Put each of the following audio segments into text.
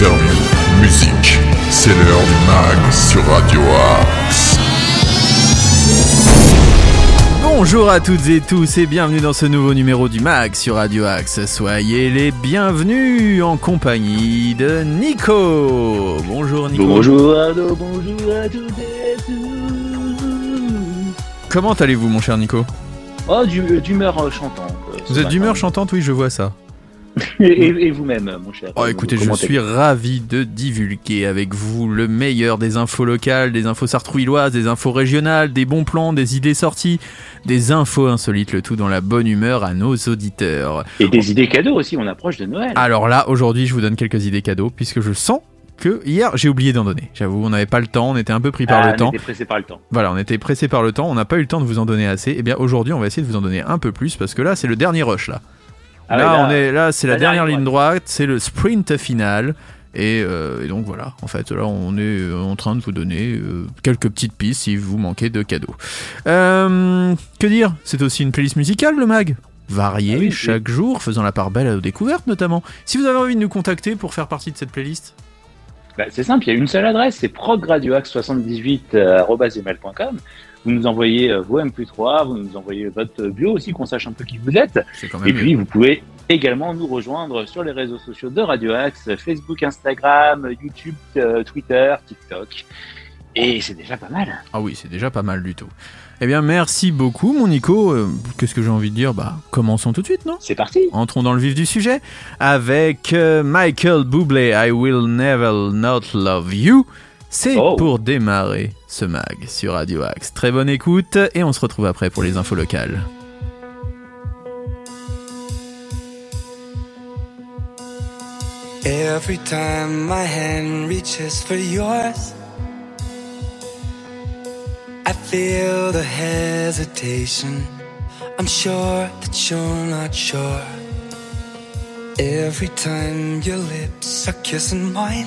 interviews, musique. C'est l'heure du mag sur Radio Axe. Bonjour à toutes et tous et bienvenue dans ce nouveau numéro du MAG sur Radio Axe. Soyez les bienvenus en compagnie de Nico. Bonjour Nico. Bonjour Arnaud, bonjour à toutes et à tous. Comment allez-vous mon cher Nico? Oh, du- d'humeur euh, chantante. euh, Vous êtes d'humeur chantante Oui, je vois ça. Et, vous-même, mon cher. Oh écoutez, je suis ravi de divulguer avec vous le meilleur des infos locales, des infos sartrouilloises, des infos régionales, des bons plans, des idées sorties, des infos insolites, le tout dans la bonne humeur à nos auditeurs. Et des idées cadeaux aussi, on approche de Noël. Alors là, aujourd'hui, je vous donne quelques idées cadeaux, puisque je sens que hier, j'ai oublié d'en donner. J'avoue, on n'avait pas le temps, on était un peu pris par Ah, le on temps. était pressé par le temps. Voilà, on était pressé par le temps, on n'a pas eu le temps de vous en donner assez. Et bien aujourd'hui, on va essayer de vous en donner un peu plus, parce que là, c'est le dernier rush là. Ah là, on est là, c'est la, la dernière dernière ligne droite, c'est le sprint final. Et, euh, et donc voilà, en fait, là, on est euh, en train de vous donner euh, quelques petites pistes si vous manquez de cadeaux. Euh, que dire? C'est aussi une playlist musicale, le mag? Variée Ah oui, oui. chaque jour, faisant la part belle aux découvertes notamment. Si vous avez envie de nous contacter pour faire partie de cette playlist, Bah, c'est simple, il y a une seule adresse, c'est progradioax78.com. Vous nous envoyez euh, vos MP3, vous nous envoyez votre bio aussi, qu'on sache un peu qui vous êtes. quand même. Et puis, vous pouvez également nous rejoindre sur les réseaux sociaux de Radio Axe, Facebook, Instagram, YouTube, euh, Twitter, TikTok. Et c'est déjà pas mal. Ah oui, c'est déjà pas mal du tout. Eh bien, merci beaucoup, mon Nico. Euh, Qu'est-ce que j'ai envie de dire? Bah, commençons tout de suite, non? C'est parti. Entrons dans le vif du sujet avec euh, Michael Bublé, I Will Never Not Love You. C'est Oh. pour démarrer ce mag sur Radio Axe. Très bonne écoute et on se retrouve après pour les infos locales. Every time my hand reaches for yours, I feel the hesitation. I'm sure that you're not sure. Every time your lips are kissing mine,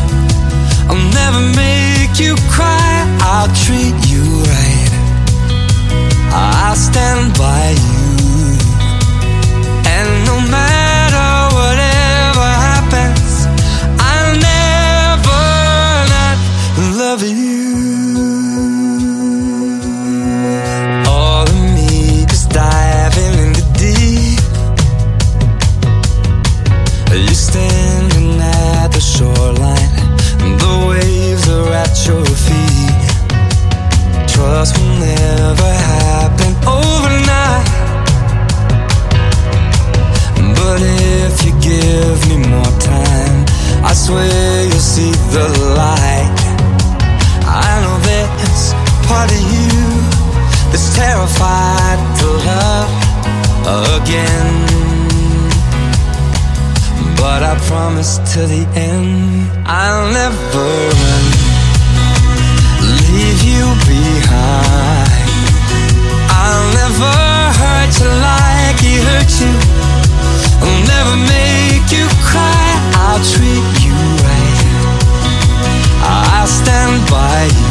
Never make you cry. I'll treat you right. I'll stand by you. Promise to the end, I'll never run, leave you behind. I'll never hurt you like he hurt you. I'll never make you cry. I'll treat you right. I'll stand by you.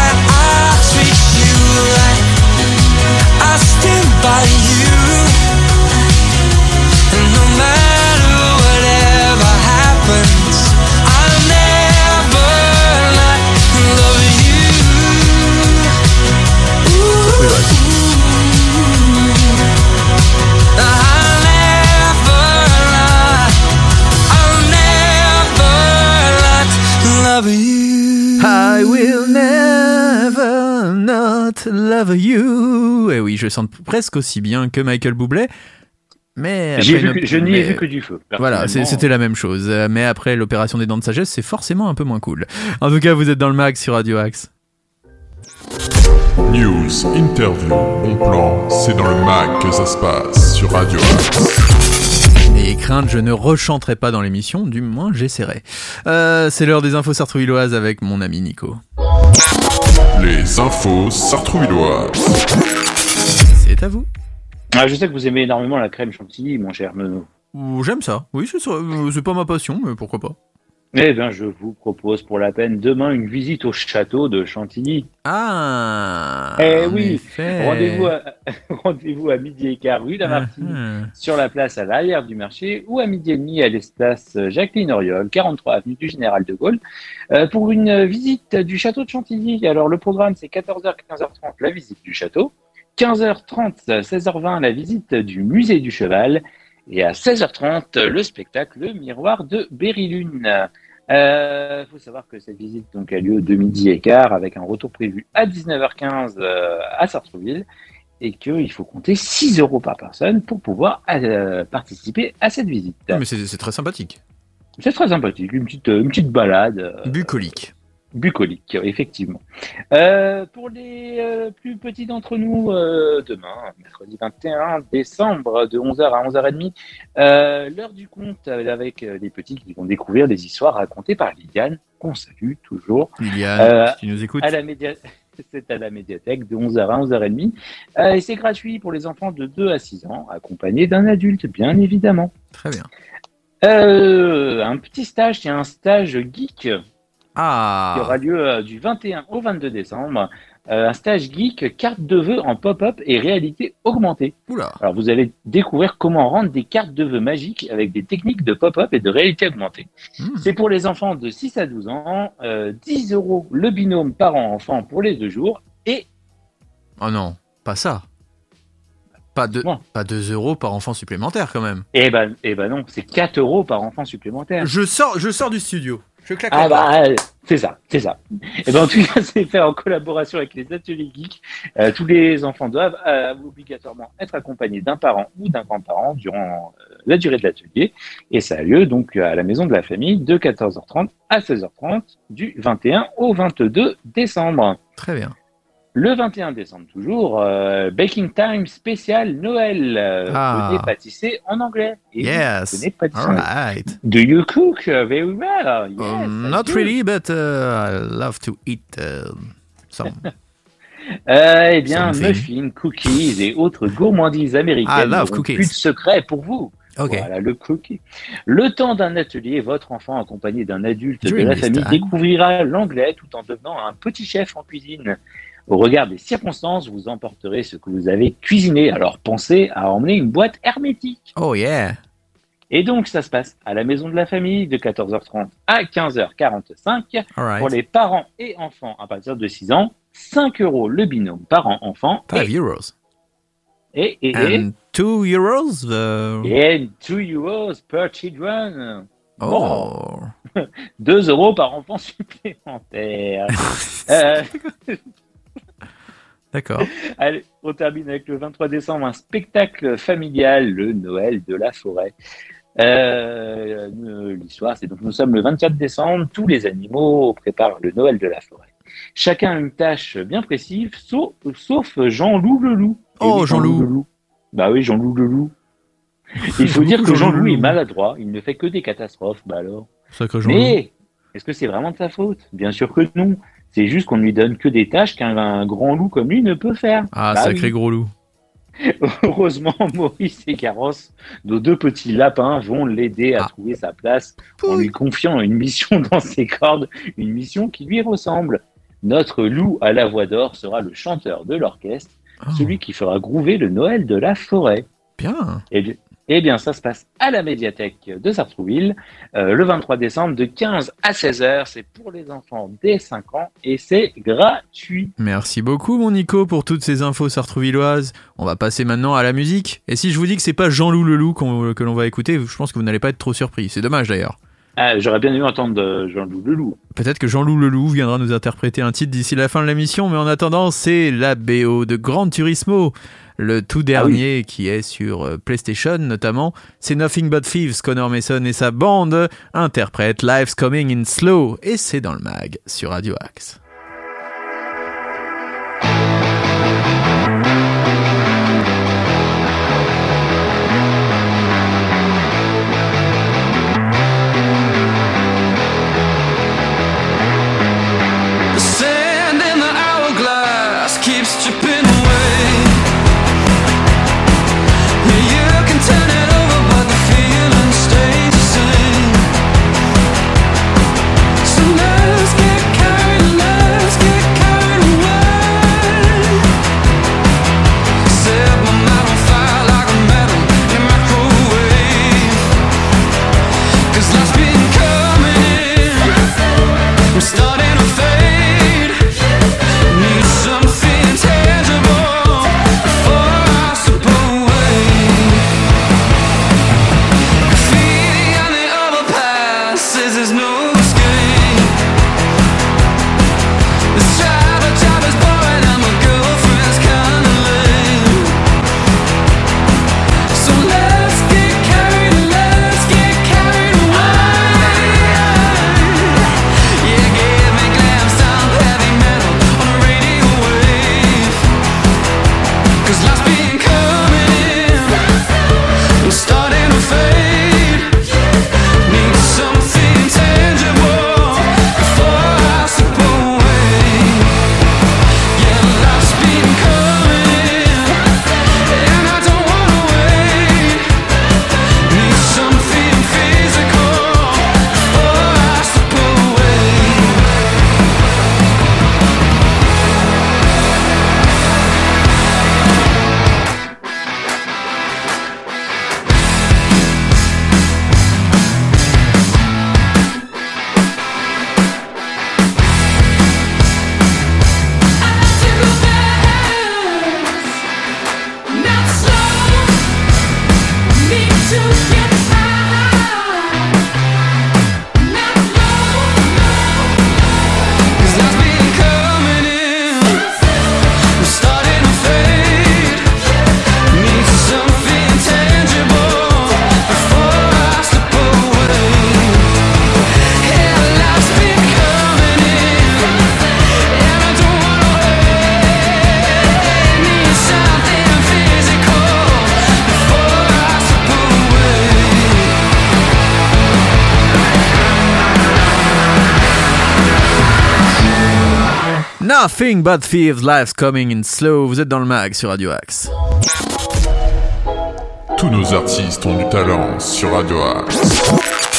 Love you. Et oui, je sens presque aussi bien que Michael Bublé. Mais vu je n'y ai mais- vu que du feu. Voilà, c'était la même chose. Euh, Mais après l'opération des dents de sagesse, c'est forcément un peu moins cool. En tout cas, vous êtes dans le mag sur Radio Axe. News, interview, bon plan, c'est dans le mag que ça se passe sur Radio Axe. N'ayez crainte, je ne rechanterai pas dans l'émission, du moins j'essaierai. Euh, c'est l'heure des infos sartrouilloises avec mon ami Nico. Les infos sartrouilloises. C'est à vous. Ah, je sais que vous aimez énormément la crème chantilly, mon cher Meno. Ouh, J'aime ça. Oui, c'est ça. Euh, c'est pas ma passion, mais pourquoi pas. Eh bien, je vous propose pour la peine demain une visite au château de Chantilly. Ah Eh oui. Rendez-vous à, rendez-vous à midi et quart rue Lamartine, Ah, sur la place à l'arrière du marché, ou à midi et demi à l'espace Jacqueline Auriol, 43 avenue du Général de Gaulle, euh, pour une visite du château de Chantilly. Alors, le programme, c'est 14h, 15h30, la visite du château, 15h30, 16h20, la visite du musée du cheval, et à 16h30, le spectacle Le Miroir de Berry-Lune. Euh, faut savoir que cette visite donc a lieu de midi et quart avec un retour prévu à 19h15 euh, à Sartreville et qu'il faut compter 6 euros par personne pour pouvoir euh, participer à cette visite. Mais c'est très sympathique. C'est très sympathique, une petite, une petite balade Bucolique. Bucolique, effectivement. Euh, pour les euh, plus petits d'entre nous, euh, demain, mercredi 21 décembre, de 11h à 11h30, euh, l'heure du conte avec les petits qui vont découvrir des histoires racontées par Liliane, qu'on salue toujours, Liliane, tu nous écoutes. à la média... C'est à la médiathèque de 11h à 11h30. Euh, et c'est gratuit pour les enfants de 2 à 6 ans, accompagnés d'un adulte, bien évidemment. Très bien. Un petit stage, c'est un stage geek qui Ah aura lieu euh, du 21 au 22 décembre. Euh, un stage geek, carte de vœux en pop-up et réalité augmentée. Oula Alors vous allez découvrir comment rendre des cartes de vœux magiques avec des techniques de pop-up et de réalité augmentée. Hmm. C'est pour les enfants de 6 à 12 ans, euh, 10 euros le binôme parent-enfant pour les deux jours et Oh non, pas ça. Pas, de, Bon. pas 2 euros par enfant supplémentaire quand même. Eh ben, eh ben non, c'est 4 euros par enfant supplémentaire. Je sors, je sors du studio. Je claque Ah bah, euh, c'est ça, c'est ça. Et ben en tout cas, c'est fait en collaboration avec les ateliers geeks. Euh, tous les enfants doivent euh, obligatoirement être accompagnés d'un parent ou d'un grand-parent durant euh, la durée de l'atelier. Et ça a lieu donc à la maison de la famille de 14h30 à 16h30 du 21 au 22 décembre. Très bien. Le 21 décembre toujours, euh, Baking Time spécial Noël. Euh, Ah. Venez pâtisser en anglais. Et Yes. venez pâtisser. Alright. Do you cook very well? Yes, Um, not do. really, but uh, I love to eat uh, some. Euh, eh bien, Something. muffins, cookies et autres gourmandises américaines I love cookies. plus de secret pour vous. Ok. Voilà, le cookie. Le temps d'un atelier, votre enfant accompagné d'un adulte de la famille time. découvrira l'anglais tout en devenant un petit chef en cuisine. Au regard des circonstances, vous emporterez ce que vous avez cuisiné. Alors pensez à emmener une boîte hermétique. Oh yeah. Et donc, ça se passe à la maison de la famille de 14h30 à 15h45 pour les parents et enfants à partir de 6 ans. 5 euros le binôme parent-enfant. 5 Et, euros. et, et, et, And 2 euros. uh, et 2 euros per children. Oh. 2 euros par enfant supplémentaire. Euh, D'accord. allez, on termine avec le 23 décembre, un spectacle familial, le Noël de la forêt. Euh, euh, L'histoire, c'est donc nous sommes le 24 décembre, tous les animaux préparent le Noël de la forêt. Chacun a une tâche bien précise, sauf, sauf Jean-Loup le loup. Oh, oui, Jean-Loup. le loup. Bah oui, Jean-Loup le loup. Il faut dire que Jean-Loup est maladroit, il ne fait que des catastrophes, bah alors. Sacré Jean Mais est-ce que c'est vraiment de sa faute? Bien sûr que non. C'est juste qu'on ne lui donne que des tâches qu'un un grand loup comme lui ne peut faire. Ah, Bah sacré oui. gros loup. Heureusement, Maurice et Carrosse, nos deux petits lapins, vont l'aider à Ah. trouver sa place en lui confiant une mission dans ses cordes, une mission qui lui ressemble. Notre loup à la voix d'or sera le chanteur de l'orchestre, Oh, celui qui fera groover le Noël de la forêt. Bien. Bien, eh bien, ça se passe à la médiathèque de Sartrouville euh, le 23 décembre de 15 à 16 heures. C'est pour les enfants dès 5 ans et c'est gratuit. Merci beaucoup, mon Nico, pour toutes ces infos sartrouvilloises. On va passer maintenant à la musique. Et si je vous dis que c'est pas Jean-Loup le loup qu'on- que l'on va écouter, je pense que vous n'allez pas être trop surpris. C'est dommage d'ailleurs. Ah, J'aurais bien aimé entendre euh, Jean-Loup Leloup. Peut-être que Jean-Loup Leloup viendra nous interpréter un titre d'ici la fin de l'émission, mais en attendant, c'est la BO de Gran Turismo, le tout dernier qui est sur euh, PlayStation notamment. C'est Nothing But Thieves, Connor Mason et sa bande interprètent Life's Coming in Slow, et c'est dans le mag sur Radio Axe. Nothing but thieves, life's coming in slow. Vous êtes dans le mag sur Radio Axe. Tous nos artistes ont du talent sur Radio Axe.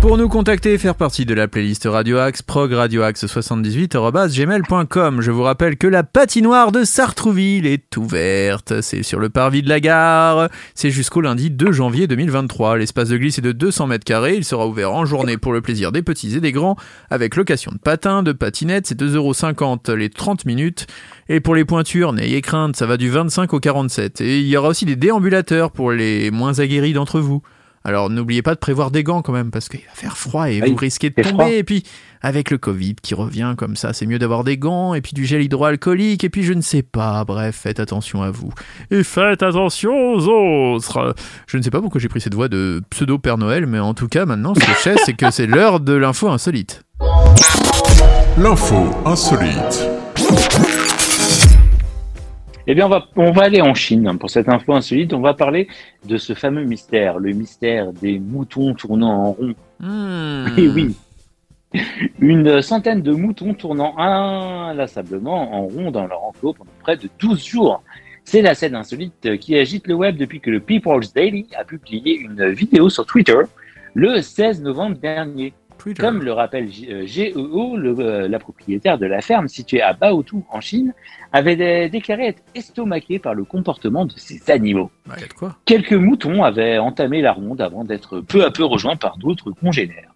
Pour nous contacter et faire partie de la playlist Radio Axe, progradioaxe78.gmail.com. Je vous rappelle que la patinoire de Sartrouville est ouverte. C'est sur le parvis de la gare. C'est jusqu'au lundi 2 janvier 2023. L'espace de glisse est de 200 mètres carrés. Il sera ouvert en journée pour le plaisir des petits et des grands, avec location de patins, de patinettes. C'est 2,50€ les 30 minutes. Et pour les pointures, n'ayez crainte, ça va du 25 au 47. Et il y aura aussi des déambulateurs pour les moins aguerris d'entre vous. Alors n'oubliez pas de prévoir des gants quand même parce qu'il va faire froid et Oui, vous risquez de tomber. froid. Et puis avec le Covid qui revient comme ça, c'est mieux d'avoir des gants et puis du gel hydroalcoolique et puis je ne sais pas. Bref, faites attention à vous. Et faites attention aux autres. Je ne sais pas pourquoi j'ai pris cette voix de pseudo Père Noël, mais en tout cas maintenant ce que je sais c'est que c'est l'heure de l'info insolite. L'info insolite. Eh bien, on va, on va aller en Chine pour cette info insolite. On va parler de ce fameux mystère, le mystère des moutons tournant en rond. Hmm. Eh oui, une centaine de moutons tournant inlassablement en rond dans leur enclos pendant près de 12 jours. C'est la scène insolite qui agite le web depuis que le People's Daily a publié une vidéo sur Twitter le 16 novembre dernier. Comme le rappelle euh, GEO, le, euh, la propriétaire de la ferme située à Baotou en Chine, avait dé- déclaré être estomaqué par le comportement de ces animaux. Bah, y a de quoi? Quelques moutons avaient entamé la ronde avant d'être peu à peu rejoints par d'autres congénères.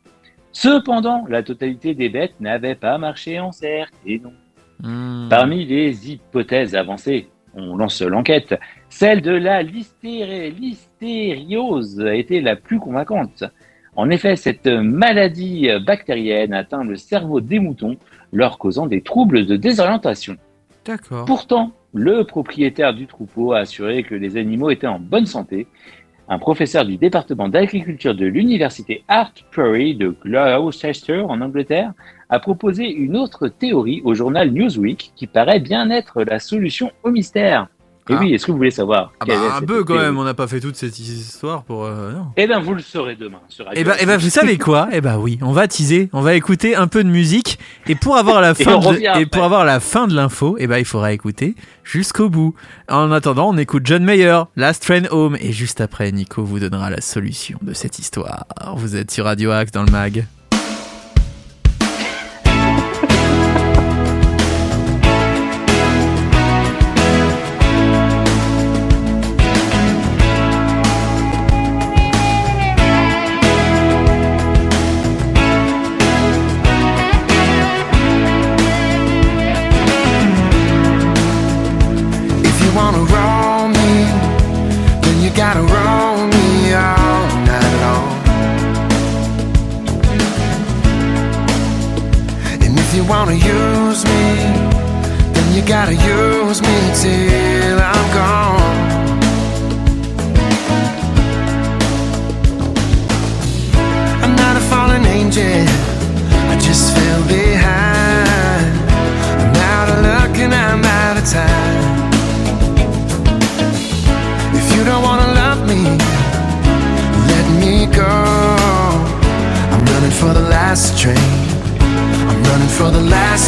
Cependant, la totalité des bêtes n'avait pas marché en cercle, et non. Hmm. Parmi les hypothèses avancées, on lance l'enquête, celle de la listériose a été la plus convaincante. En effet, cette maladie bactérienne atteint le cerveau des moutons, leur causant des troubles de désorientation. D'accord. Pourtant, le propriétaire du troupeau a assuré que les animaux étaient en bonne santé. Un professeur du département d'agriculture de l'université Art Prairie de Gloucester en Angleterre a proposé une autre théorie au journal Newsweek qui paraît bien être la solution au mystère. Et Ah. oui, est-ce que vous voulez savoir Ah bah, un peu quand même, on n'a pas fait toute cette histoire pour. euh, non. Eh bien, vous le saurez demain sur Radio Eh ben, eh ben, vous savez quoi? Eh ben oui, on va teaser, on va écouter un peu de musique et pour avoir la fin de, et pour avoir la fin de l'info, eh ben il faudra écouter jusqu'au bout. En attendant, on écoute John Mayer, Last Train Home et juste après, Nico vous donnera la solution de cette histoire. Vous êtes sur Radio Axe dans le mag.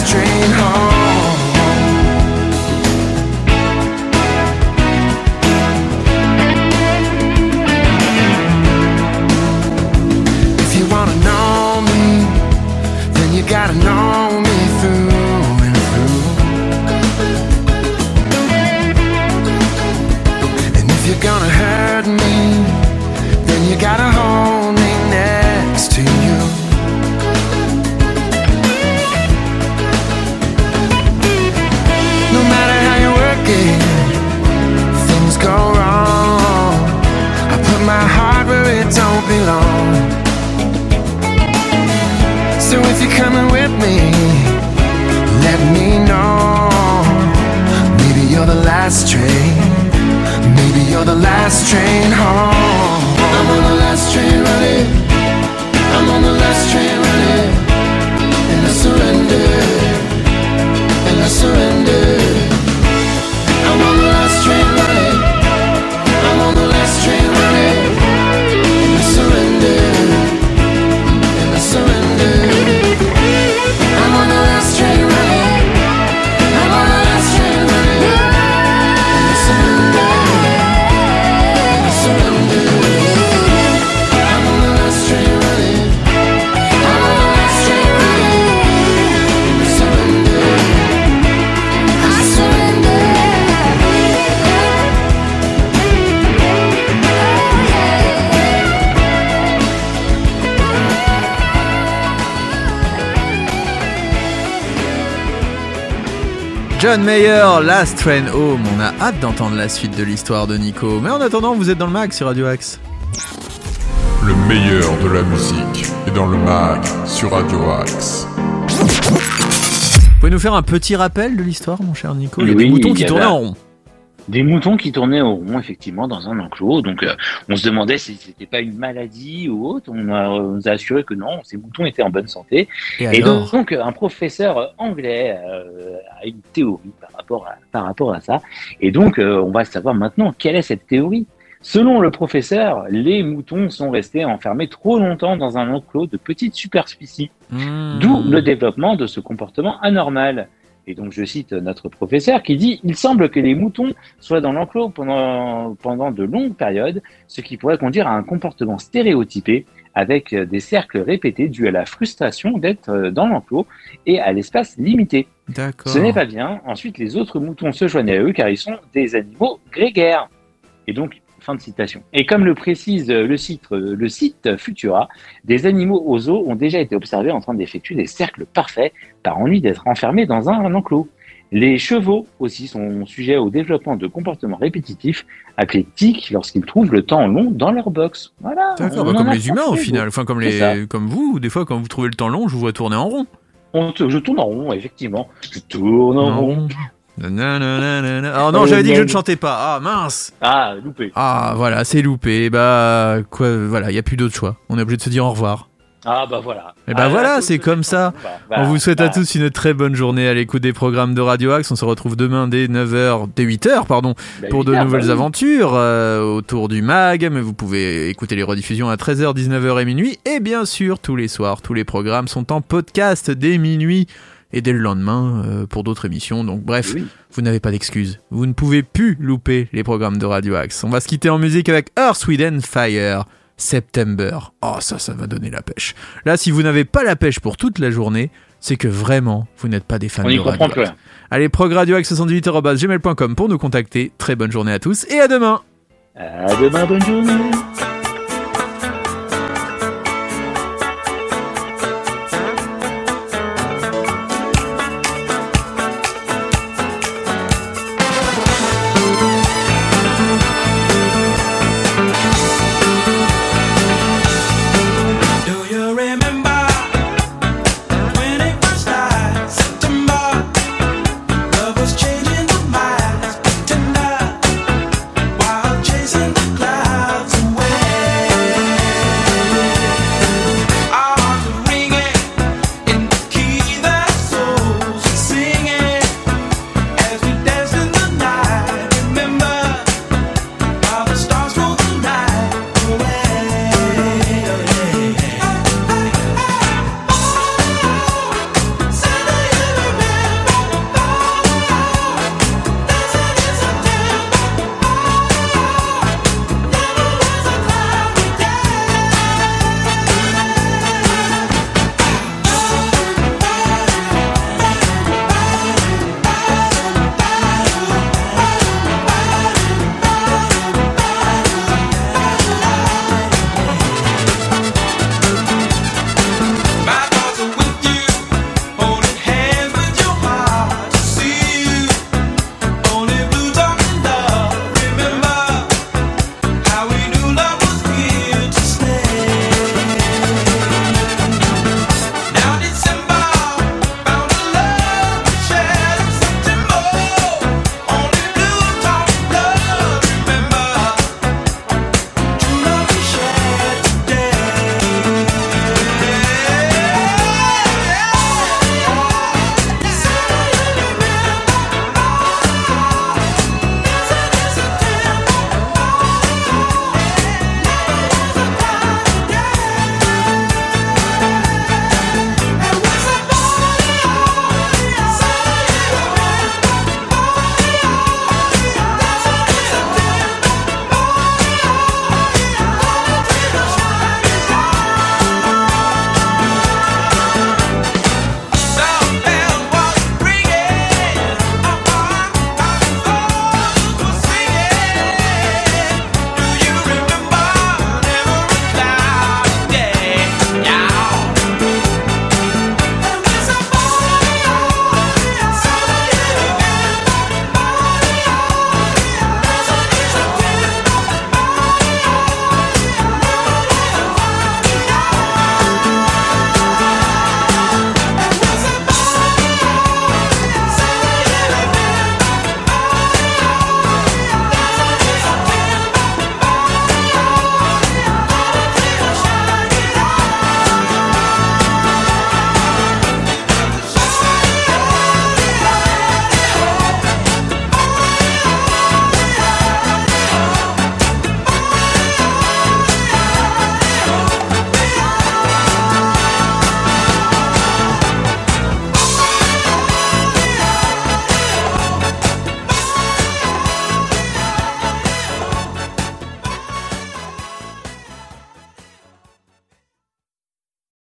For belong. So if you're coming with me, let me know. Maybe you're the last train. Maybe you're the last train home. I'm on the last train running. I'm on the last train John Mayer, Last Train Home. On a hâte d'entendre la suite de l'histoire de Nico. Mais en attendant, vous êtes dans le mag sur Radio Axe. Le meilleur de la musique est dans le mag sur Radio Axe. Vous pouvez nous faire un petit rappel de l'histoire, mon cher Nico? Il y a des Oui, il qui tournaient en rond. Des moutons qui tournaient au rond, effectivement, dans un enclos. Donc, euh, on se demandait si c'était pas une maladie ou autre. On, a- on nous a assuré que non, ces moutons étaient en bonne santé. Et Et alors? donc, donc, un professeur anglais euh, a une théorie par rapport à, par rapport à ça. Et donc, euh, on va savoir maintenant quelle est cette théorie. Selon le professeur, les moutons sont restés enfermés trop longtemps dans un enclos de petite superficie, Hmm. d'où le développement de ce comportement anormal. Et donc, je cite notre professeur qui dit Il semble que les moutons soient dans l'enclos pendant, pendant de longues périodes, ce qui pourrait conduire à un comportement stéréotypé avec des cercles répétés dus à la frustration d'être dans l'enclos et à l'espace limité. D'accord. Ce n'est pas bien. Ensuite, les autres moutons se joignent à eux car ils sont des animaux grégaires. Et donc, fin de citation. Et comme le précise euh, le site, euh, le site Futura, des animaux aux zoo ont déjà été observés en train d'effectuer des cercles parfaits par ennui d'être enfermés dans un enclos. Les chevaux aussi sont sujets au développement de comportements répétitifs appelés tics lorsqu'ils trouvent le temps long dans leur box. Voilà. D'accord, bah, comme les humains au final, enfin comme les, comme vous, des fois quand vous trouvez le temps long, je vous vois tourner en rond. On te- je tourne en rond, effectivement. Je tourne en rond. Nananana. Oh non, j'avais dit que je ne chantais pas. Ah mince. Ah, loupé. Ah voilà, c'est loupé. Bah quoi, voilà, il y a plus d'autre choix. On est obligé de se dire au revoir. Ah, bah voilà. Eh ben Ah, voilà, c'est comme ça. bah, voilà, On vous souhaite à bah, tous une très bonne journée à l'écoute des programmes de Radio Axe. On se retrouve demain dès 9h, dès 8h, pardon, bah, pour de nouvelles bah aventures euh, autour du mag. Mais vous pouvez écouter les rediffusions à 13h, 19h et minuit. Et bien sûr, tous les soirs, tous les programmes sont en podcast dès minuit et dès le lendemain euh, pour d'autres émissions. Donc bref, Oui. vous n'avez pas d'excuses. Vous ne pouvez plus louper les programmes de Radio Axe. On va se quitter en musique avec Earth, Sweden, Fire. September. Oh, ça, ça va donner la pêche. Là, si vous n'avez pas la pêche pour toute la journée, c'est que vraiment, vous n'êtes pas des fans On de n'y Radio comprend Axe. Allez, progradioaxe78.gmail.com pour nous contacter. Très bonne journée à tous et à demain À demain, bonne journée.